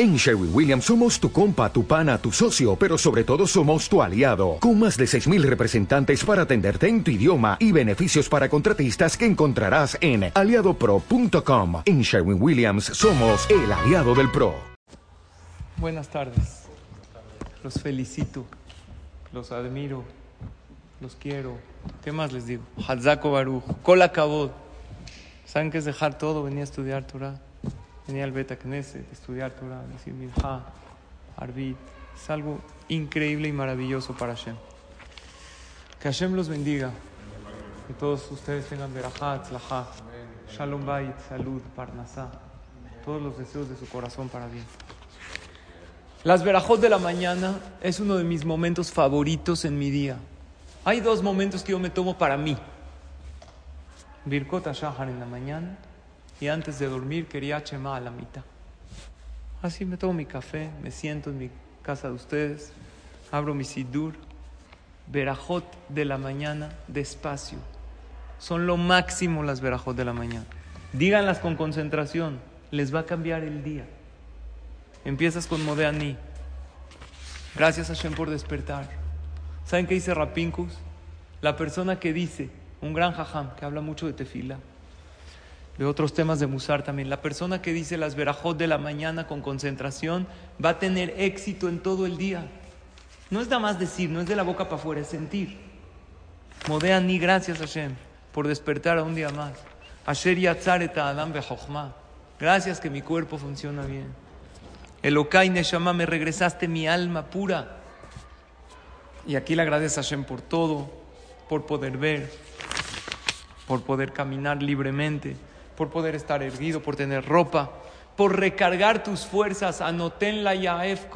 En Sherwin Williams somos tu compa, tu pana, tu socio, pero sobre todo somos tu aliado, con más de 6.000 representantes para atenderte en tu idioma y beneficios para contratistas que encontrarás en aliadopro.com. En Sherwin Williams somos el aliado del PRO. Buenas tardes. Los felicito, los admiro, los quiero. ¿Qué más les digo? Hazako Baruch, Kola. ¿Saben qué es dejar todo? Venía a estudiar Torah. Venía al Beta Knesset, estudiar Torah, decir Minha, Arbit. Es algo increíble y maravilloso para Hashem. Que Hashem los bendiga. Que todos ustedes tengan verajat, tzlajá, shalom bait, salud, parnasá. Todos los deseos de su corazón para bien. Las verajot de la mañana es uno de mis momentos favoritos en mi día. Hay dos momentos que yo me tomo para mí. Birkot Shahar en la mañana y antes de dormir quería chema a la mitad. Así me tomo mi café, me siento en mi casa de ustedes, abro mi sidur, verajot de la mañana despacio. Son lo máximo las verajot de la mañana. Díganlas con concentración, les va a cambiar el día. Empiezas con Modeani. Gracias a Hashem por despertar. ¿Saben qué dice Rapinkus? La persona que dice, un gran jajam que habla mucho de tefila, de otros temas de Musar también. La persona que dice las verajot de la mañana con concentración va a tener éxito en todo el día. No es nada más decir, no es de la boca para afuera, es sentir. Modea ni gracias Hashem por despertar a un día más. Asher yatzareta adam Gracias que mi cuerpo funciona bien. Elokai Neshama, me regresaste mi alma pura. Y aquí le agradezco a Hashem por todo, por poder ver, por poder caminar libremente por poder estar erguido, por tener ropa, por recargar tus fuerzas. Anoten la Yaef.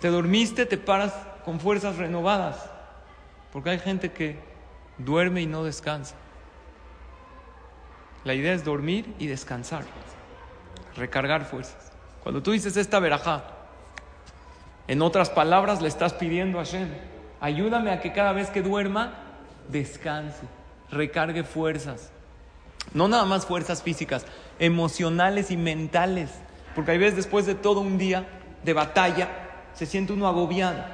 Te dormiste, te paras con fuerzas renovadas. Porque hay gente que duerme y no descansa. La idea es dormir y descansar, recargar fuerzas. Cuando tú dices esta verajá, en otras palabras le estás pidiendo a Hashem, ayúdame a que cada vez que duerma, descanse, recargue fuerzas. No nada más fuerzas físicas, emocionales y mentales. Porque hay veces después de todo un día de batalla, se siente uno agobiado.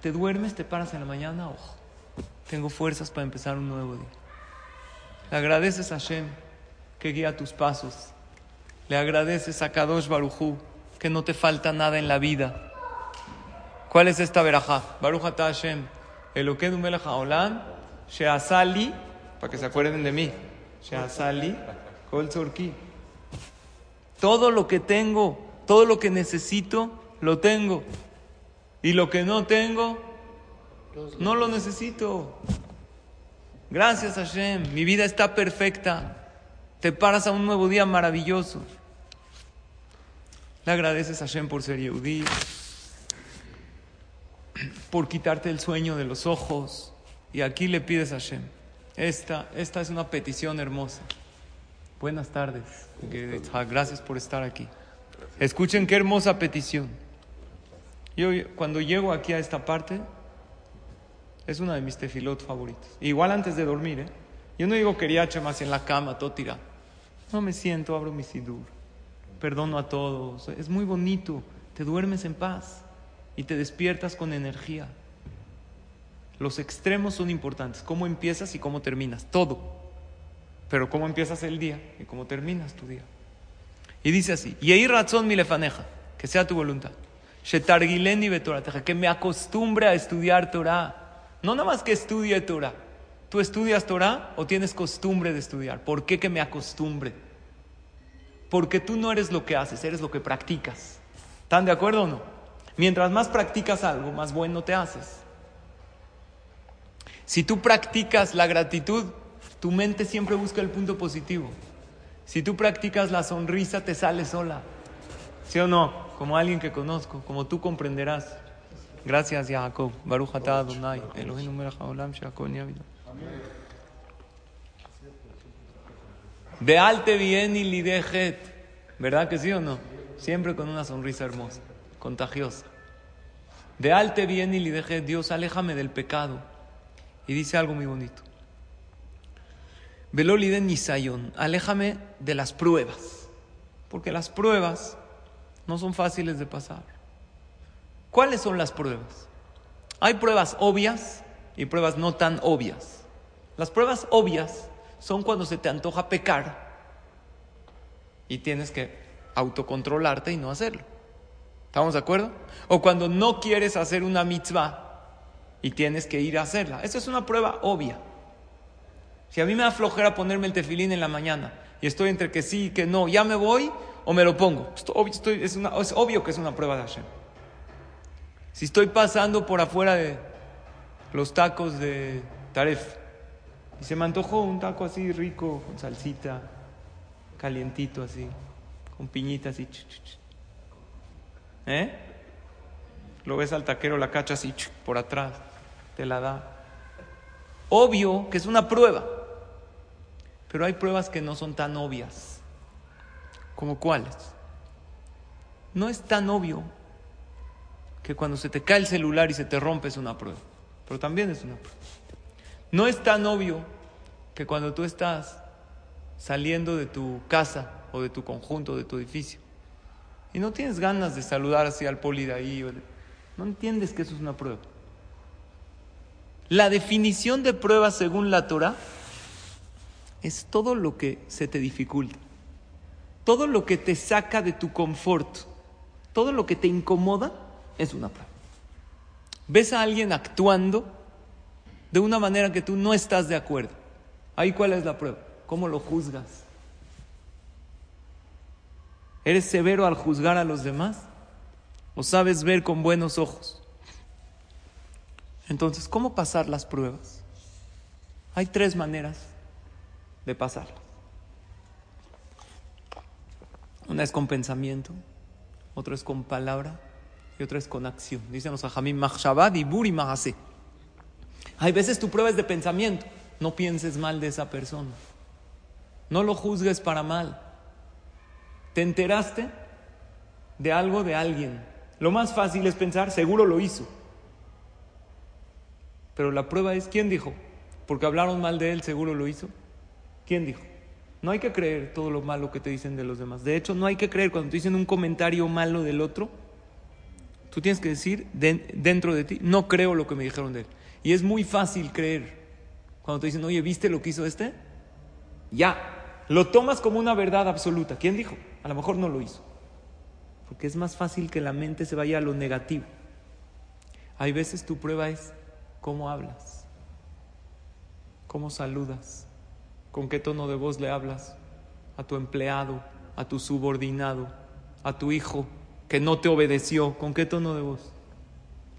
Te duermes, te paras en la mañana, ojo, tengo fuerzas para empezar un nuevo día. Le agradeces a Hashem que guía tus pasos. Le agradeces a Kadosh Barujú que no te falta nada en la vida. ¿Cuál es esta verajá? Baruch Hashem. Elokedu melech haolam, sheasali, para que se acuerden de mí. Shazali Kol Todo lo que tengo, todo lo que necesito, lo tengo. Y lo que no tengo, no lo necesito. Gracias Hashem, mi vida está perfecta. Te paras a un nuevo día maravilloso. Le agradeces a Hashem por ser Yehudi, por quitarte el sueño de los ojos. Y aquí le pides a Hashem esta, esta es una petición hermosa. Buenas tardes. Gracias por estar aquí. Escuchen qué hermosa petición. Yo cuando llego aquí a esta parte, es una de mis tefilot favoritos. Igual antes de dormir, ¿eh? Yo no digo quería más en la cama, todo tirado. No me siento, abro mi sidur. Perdono a todos. Es muy bonito. Te duermes en paz y te despiertas con energía. Los extremos son importantes. Cómo empiezas y cómo terminas. Todo. Pero cómo empiezas el día y cómo terminas tu día. Y dice así: Y razón mi lefaneja. Que sea tu voluntad. Que me acostumbre a estudiar Torah. No nada más que estudie Torah. ¿Tú estudias Torah o tienes costumbre de estudiar? ¿Por qué que me acostumbre? Porque tú no eres lo que haces, eres lo que practicas. ¿Están de acuerdo o no? Mientras más practicas algo, más bueno te haces. Si tú practicas la gratitud, tu mente siempre busca el punto positivo. Si tú practicas la sonrisa, te sale sola. ¿Sí o no? Como alguien que conozco, como tú comprenderás. Gracias, Jacob. Baruch atah Adonai. Elohim De alte bien y lidejet. ¿Verdad que sí o no? Siempre con una sonrisa hermosa, contagiosa. De alte bien y lidejet. Dios, aléjame del pecado. Y dice algo muy bonito. Veloliden Nisayon, aléjame de las pruebas. Porque las pruebas no son fáciles de pasar. ¿Cuáles son las pruebas? Hay pruebas obvias y pruebas no tan obvias. Las pruebas obvias son cuando se te antoja pecar y tienes que autocontrolarte y no hacerlo. ¿Estamos de acuerdo? O cuando no quieres hacer una mitzvah y tienes que ir a hacerla. Esa es una prueba obvia. Si a mí me da flojera ponerme el tefilín en la mañana y estoy entre que sí y que no, ya me voy o me lo pongo. es, es obvio que es una prueba de Hashem. Si estoy pasando por afuera de los tacos de Taref y se me antojó un taco así rico, con salsita, calientito así, con piñitas así. ¿Eh? Lo ves al taquero, la cacha así por atrás, te la da. Obvio que es una prueba, pero hay pruebas que no son tan obvias. ¿Como cuáles? No es tan obvio que cuando se te cae el celular y se te rompe es una prueba, pero también es una prueba. No es tan obvio que cuando tú estás saliendo de tu casa o de tu conjunto, de tu edificio, y no tienes ganas de saludar así al poli de ahí, no entiendes que eso es una prueba. La definición de prueba según la Torah es todo lo que se te dificulta, todo lo que te saca de tu confort, todo lo que te incomoda es una prueba. Ves a alguien actuando de una manera que tú no estás de acuerdo. Ahí cuál es la prueba. ¿Cómo lo juzgas? ¿Eres severo al juzgar a los demás? ¿O sabes ver con buenos ojos? Entonces, ¿cómo pasar las pruebas? Hay tres maneras de pasarlas. Una es con pensamiento, otra es con palabra y otra es con acción. Dicen los ajamim, y buri Hay veces tu prueba es de pensamiento. No pienses mal de esa persona. No lo juzgues para mal. Te enteraste de algo de alguien. Lo más fácil es pensar, seguro lo hizo. Pero la prueba es, ¿quién dijo? Porque hablaron mal de él, seguro lo hizo. ¿Quién dijo? No hay que creer todo lo malo que te dicen de los demás. De hecho, no hay que creer cuando te dicen un comentario malo del otro, Tú tienes que decir dentro de ti, no creo lo que me dijeron de él. Y es muy fácil creer. Cuando te dicen, oye, ¿viste lo que hizo este? Ya, lo tomas como una verdad absoluta. ¿Quién dijo? A lo mejor no lo hizo. Porque es más fácil que la mente se vaya a lo negativo. Hay veces tu prueba es cómo hablas, cómo saludas, con qué tono de voz le hablas a tu empleado, a tu subordinado, a tu hijo, que no te obedeció, ¿con qué tono de voz?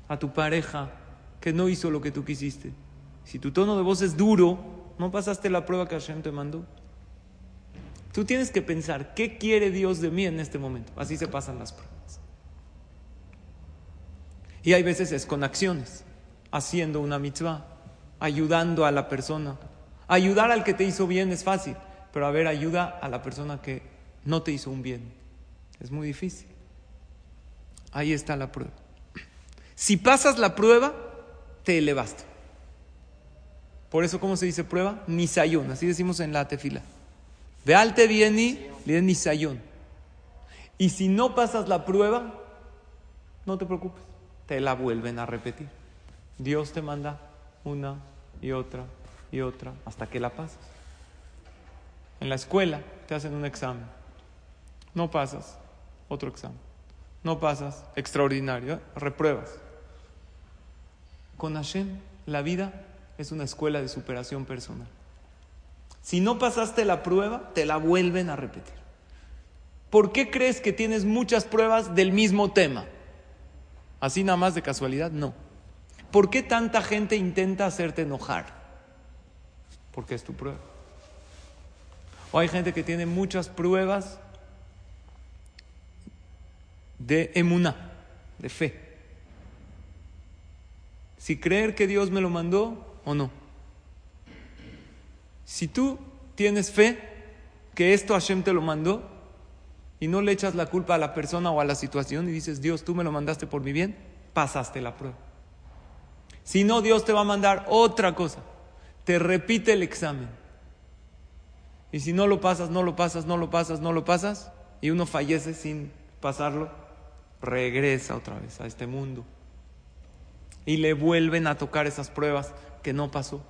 A tu pareja que no hizo lo que tú quisiste. Si tu tono de voz es duro, no pasaste la prueba que Hashem te mandó. Tú tienes que pensar, ¿qué quiere Dios de mí en este momento? Así se pasan las pruebas. Y hay veces es con acciones, haciendo una mitzvah, ayudando a la persona. Ayudar al que te hizo bien es fácil, pero a ver, ayuda a la persona que no te hizo un bien. Es muy difícil. Ahí está la prueba. Si pasas la prueba, te elevaste. Por eso, ¿cómo se dice prueba? Nisayón, así decimos en la tefila. Vealte vieni, le nisayón. Y si no pasas la prueba, no te preocupes, te la vuelven a repetir. Dios te manda una y otra y otra hasta que la pasas. En la escuela te hacen un examen. No pasas, otro examen no pasas, extraordinario, repruebas. Con Hashem, la vida es una escuela de superación personal. Si no pasaste la prueba, te la vuelven a repetir. ¿Por qué crees que tienes muchas pruebas del mismo tema? ¿Así nada más de casualidad? No. ¿Por qué tanta gente intenta hacerte enojar? Porque es tu prueba. O hay gente que tiene muchas pruebas de emuná, de fe. Si creer que Dios me lo mandó o no. Si tú tienes fe que esto Hashem te lo mandó y no le echas la culpa a la persona o a la situación y dices, Dios, tú me lo mandaste por mi bien, pasaste la prueba. Si no, Dios te va a mandar otra cosa. Te repite el examen. Y si no lo pasas, no lo pasas, no lo pasas, no lo pasas, y uno fallece sin pasarlo, regresa otra vez a este mundo. Y le vuelven a tocar esas pruebas que no pasó.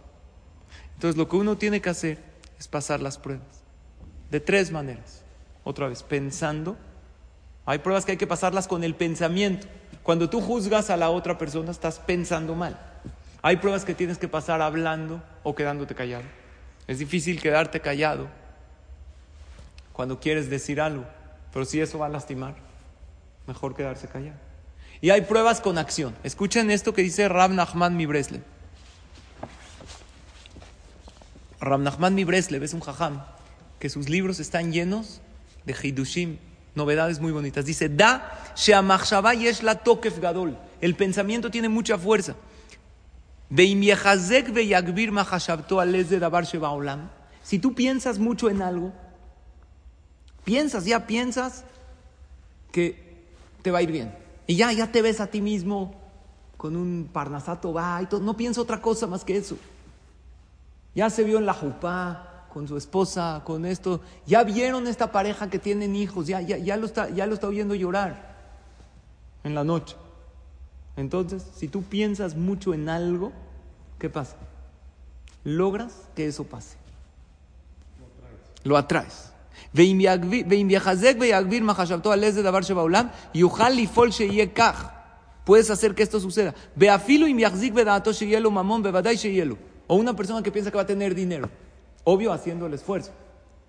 Entonces lo que uno tiene que hacer es pasar las pruebas. De tres maneras. Otra vez, pensando. Hay pruebas que hay que pasarlas con el pensamiento. Cuando tú juzgas a la otra persona, estás pensando mal. Hay pruebas que tienes que pasar hablando o quedándote callado. Es difícil quedarte callado cuando quieres decir algo, pero si eso va a lastimar, mejor quedarse callado. Y hay pruebas con acción. Escuchen esto que dice Rab Nachman Mibreslev. Rab Nachman Mibreslev es un jajam que sus libros están llenos de Hidushim, novedades muy bonitas. Dice, da yesh la tokef gadol. El pensamiento tiene mucha fuerza. Si tú piensas mucho en algo, piensas, ya piensas que te va a ir bien. Y ya, ya te ves a ti mismo con un parnasato va y todo. No piensa otra cosa más que eso. Ya se vio en la jupá, con su esposa, con esto. Ya vieron esta pareja que tienen hijos, ya, ya, ya, lo está, ya lo está oyendo llorar en la noche. Entonces, si tú piensas mucho en algo, ¿qué pasa? Logras que eso pase. Lo atraes. Puedes hacer que esto suceda. O una persona que piensa que va a tener dinero. Obvio haciendo el esfuerzo,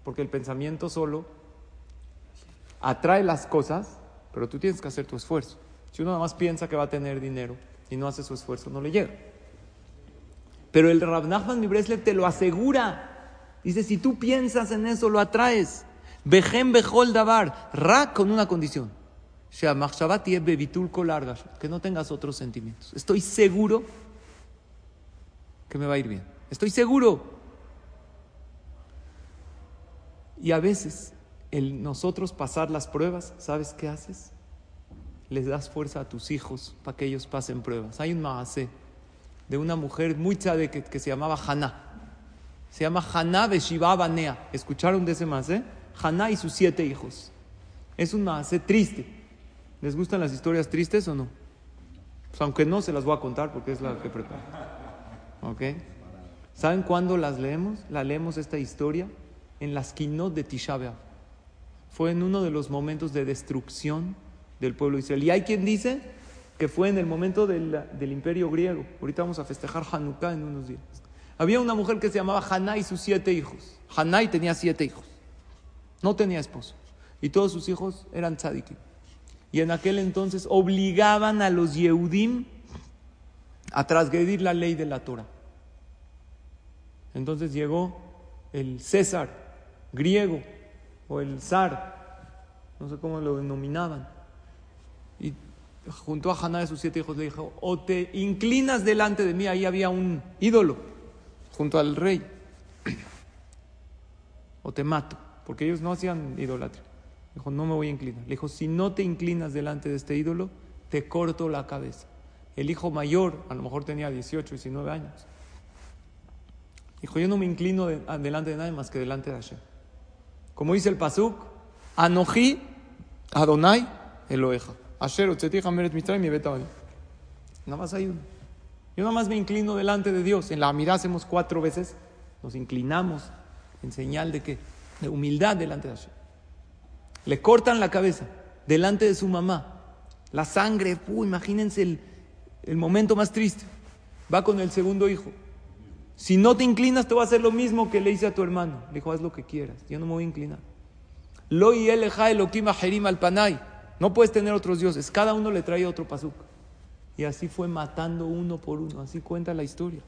porque el pensamiento solo atrae las cosas, pero tú tienes que hacer tu esfuerzo. Si uno nada más piensa que va a tener dinero y no hace su esfuerzo, no le llega. Pero el Rab Nachman Mibreslev te lo asegura. Dice, si tú piensas en eso, lo atraes. Bejem bejol davar. Ra con una condición. Que no tengas otros sentimientos. Estoy seguro que me va a ir bien. Estoy seguro. Y a veces, el nosotros pasar las pruebas, ¿sabes qué haces? Les das fuerza a tus hijos para que ellos pasen pruebas. Hay un maasé de una mujer muy chade que, se llamaba Haná. Se llama Haná de Shiva Banea. ¿Escucharon de ese maasé? Haná y sus siete hijos. Es un maasé triste. ¿Les gustan las historias tristes o no? Pues aunque no, se las voy a contar porque es la que preparo. ¿Ok? ¿Saben cuándo las leemos? La leemos esta historia en las quinot de Tisha Fue en uno de los momentos de destrucción del pueblo de Israel. Y hay quien dice que fue en el momento del, imperio griego. Ahorita vamos a festejar Hanukkah en unos días. Había una mujer que se llamaba Haná y sus siete hijos. Haná tenía siete hijos. No tenía esposo. Y todos sus hijos eran tzadikim. Y en aquel entonces obligaban a los Yehudim a transgredir la ley de la Torah. Entonces llegó el César griego o el zar, no sé cómo lo denominaban. Y junto a Haná de sus siete hijos le dijo, o te inclinas delante de mí, ahí había un ídolo junto al rey, o te mato, porque ellos no hacían idolatría. Dijo, no me voy a inclinar. Le dijo, si no te inclinas delante de este ídolo, te corto la cabeza. El hijo mayor, a lo mejor tenía 18, 19 años. Dijo, yo no me inclino delante de nadie más que delante de Hashem. Como dice el Pasuk, Anoji Adonai Eloeja. Asher Meret mi Nada más hay uno. Yo nada más me inclino delante de Dios. En la mirada hacemos cuatro veces. Nos inclinamos en señal de que de humildad delante de Hashem. Le cortan la cabeza delante de su mamá. La sangre, imagínense el, el momento más triste. Va con el segundo hijo. Si no te inclinas, te voy a hacer lo mismo que le hice a tu hermano. Le dijo, haz lo que quieras, yo no me voy a inclinar. Lo y al panay. No puedes tener otros dioses. Cada uno le trae otro pasuk. Y así fue matando uno por uno. Así cuenta la historia.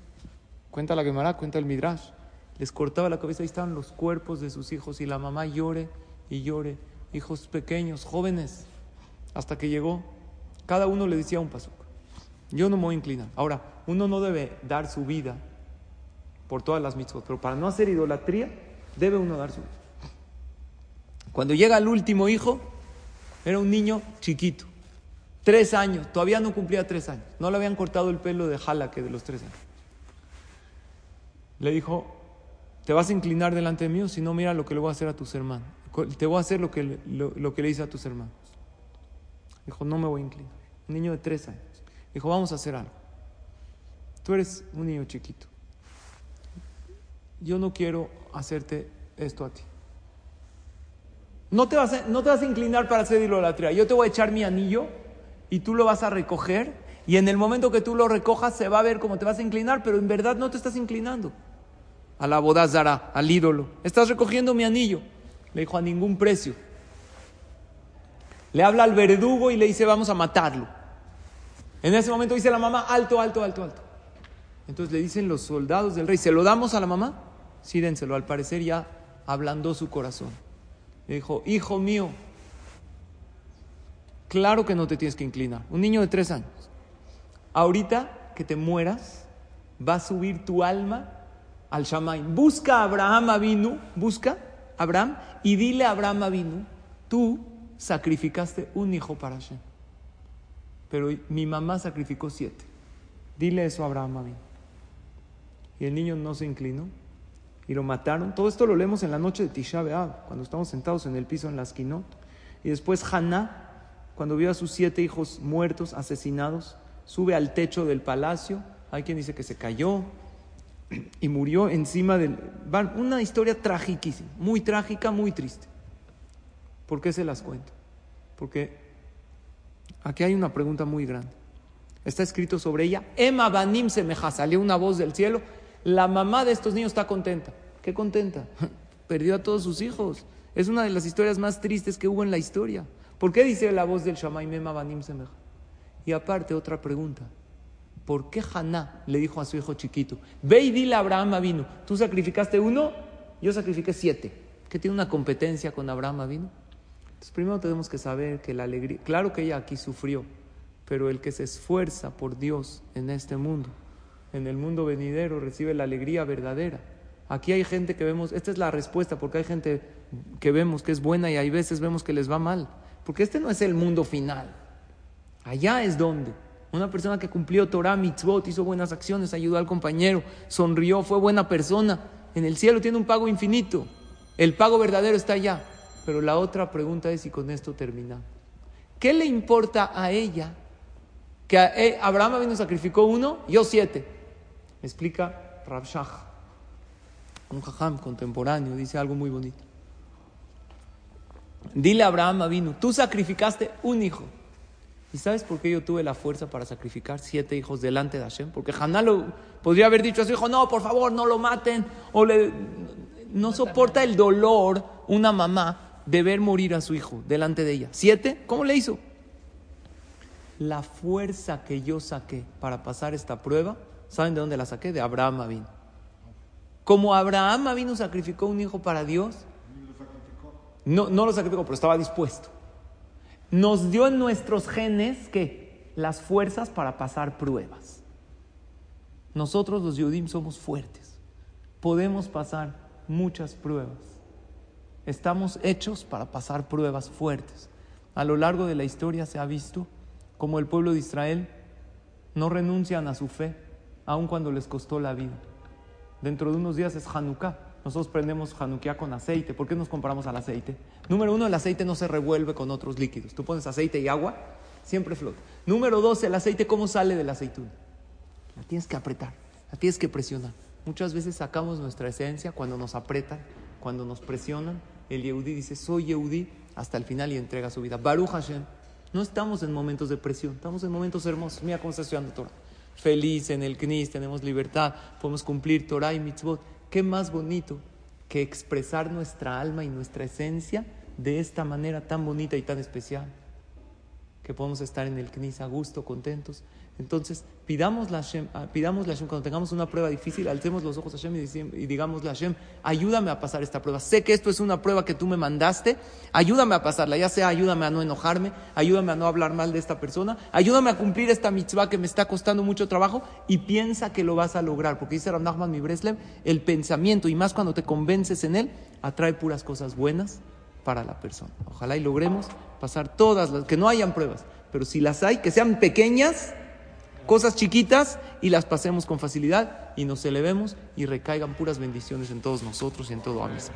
Cuenta la Gemara, cuenta el Midrash. Les cortaba la cabeza, ahí estaban los cuerpos de sus hijos. Y la mamá llore y llore. Hijos pequeños, jóvenes. Hasta que llegó, cada uno le decía un pasuk. Yo no me voy a inclinar. Ahora, uno no debe dar su vida por todas las mitzvot. Pero para no hacer idolatría, debe uno dar su Cuando llega el último hijo, era un niño chiquito, tres años, todavía no cumplía tres años. No le habían cortado el pelo de jala que de los tres años. Le dijo, te vas a inclinar delante de mí, si no, mira lo que le voy a hacer a tus hermanos. Te voy a hacer lo que, lo, que le hice a tus hermanos. Dijo, no me voy a inclinar. Un niño de tres años. Dijo, vamos a hacer algo. Tú eres un niño chiquito. Yo no quiero hacerte esto a ti. No te vas a, a inclinar para hacer idolatría. Yo te voy a echar mi anillo y tú lo vas a recoger. Y en el momento que tú lo recojas se va a ver cómo te vas a inclinar, pero en verdad no te estás inclinando a la bodazara, al ídolo. Estás recogiendo mi anillo. Le dijo a ningún precio. Le habla al verdugo y le dice vamos a matarlo. En ese momento dice la mamá alto, alto, alto, alto. Entonces le dicen los soldados del rey, ¿se lo damos a la mamá? Sí. Al parecer ya ablandó su corazón. Le dijo, hijo mío, claro que no te tienes que inclinar. Un niño de tres años. Ahorita que te mueras, va a subir tu alma al Shamaim. Busca a Abraham Avinu, busca a Abraham y dile a Abraham Avinu, tú sacrificaste un hijo para Hashem. Pero mi mamá sacrificó siete. Dile eso a Abraham Avinu. Y el niño no se inclinó y lo mataron. Todo esto lo leemos en la noche de Tisha B'Av, cuando estamos sentados en el piso en la esquinot. Y después Haná, cuando vio a sus siete hijos muertos, asesinados, sube al techo del palacio. Hay quien dice que se cayó, y murió encima del... Una historia trágiquísima, muy trágica, muy triste. ¿Por qué se las cuento? Porque aquí hay una pregunta muy grande. Está escrito sobre ella, Emma Banim Semeja, salió una voz del cielo, la mamá de estos niños está contenta. ¿Qué contenta? Perdió a todos sus hijos. Es una de las historias más tristes que hubo en la historia. ¿Por qué dice la voz del Shamaim Emma Banim Semeja? Y aparte, otra pregunta. ¿Por qué Haná le dijo a su hijo chiquito, ve y dile a Abraham vino, tú sacrificaste uno, yo sacrifiqué siete? ¿Qué tiene una competencia con Abraham vino? Entonces primero tenemos que saber que la alegría, claro que ella aquí sufrió, pero el que se esfuerza por Dios en este mundo, en el mundo venidero, recibe la alegría verdadera. Aquí hay gente que vemos, esta es la respuesta, porque hay gente que vemos que es buena y hay veces vemos que les va mal, porque este no es el mundo final. Allá es donde. Una persona que cumplió Torah, mitzvot, hizo buenas acciones, ayudó al compañero, sonrió, fue buena persona. En el cielo tiene un pago infinito. El pago verdadero está allá. Pero la otra pregunta es, y con esto termina, ¿qué le importa a ella que eh, Abraham vino sacrificó uno, yo siete? Explica Rav un jajam contemporáneo, dice algo muy bonito. Dile a Abraham vino, tú sacrificaste un hijo. ¿Y sabes por qué yo tuve la fuerza para sacrificar siete hijos delante de Hashem? Porque Haná lo podría haber dicho a su hijo, no, por favor, no lo maten. O le, no soporta el dolor una mamá de ver morir a su hijo delante de ella. ¿Siete? ¿Cómo le hizo? La fuerza que yo saqué para pasar esta prueba, ¿saben de dónde la saqué? De Abraham Avin. Como Abraham Avinu sacrificó un hijo para Dios, no, no lo sacrificó, pero estaba dispuesto nos dio en nuestros genes que las fuerzas para pasar pruebas. Nosotros los Yudim somos fuertes, podemos pasar muchas pruebas. Estamos hechos para pasar pruebas fuertes. A lo largo de la historia se ha visto como el pueblo de Israel no renuncian a su fe, aun cuando les costó la vida. Dentro de unos días es Hanukkah. Nosotros prendemos Hanukkah con aceite. ¿Por qué nos comparamos al aceite? Número uno, el aceite no se revuelve con otros líquidos. Tú pones aceite y agua, siempre flota. Número dos, el aceite, ¿cómo sale de la aceituna? La tienes que apretar, la tienes que presionar. Muchas veces sacamos nuestra esencia cuando nos apretan, cuando nos presionan. El Yehudi dice, soy Yehudi, hasta el final y entrega su vida. Baruch Hashem. No estamos en momentos de presión, estamos en momentos hermosos. Mira cómo está estudiando Torah. Feliz en el Knis, tenemos libertad, podemos cumplir Torah y mitzvot. ¿Qué más bonito que expresar nuestra alma y nuestra esencia de esta manera tan bonita y tan especial? Que podemos estar en el Knis a gusto, contentos. Entonces, pidamos la Hashem, ah, pidamos la cuando tengamos una prueba difícil, alcemos los ojos a Hashem y, digamos la Hashem, ayúdame a pasar esta prueba. Sé que esto es una prueba que tú me mandaste, ayúdame a pasarla, ya sea ayúdame a no enojarme, ayúdame a no hablar mal de esta persona, ayúdame a cumplir esta mitzvah que me está costando mucho trabajo y piensa que lo vas a lograr. Porque dice Ramnachman mi Breslev, el pensamiento y más cuando te convences en él, atrae puras cosas buenas para la persona. Ojalá y logremos pasar todas las, que no hayan pruebas, pero si las hay, que sean pequeñas cosas chiquitas y las pasemos con facilidad y nos elevemos y recaigan puras bendiciones en todos nosotros y en todo Amisra.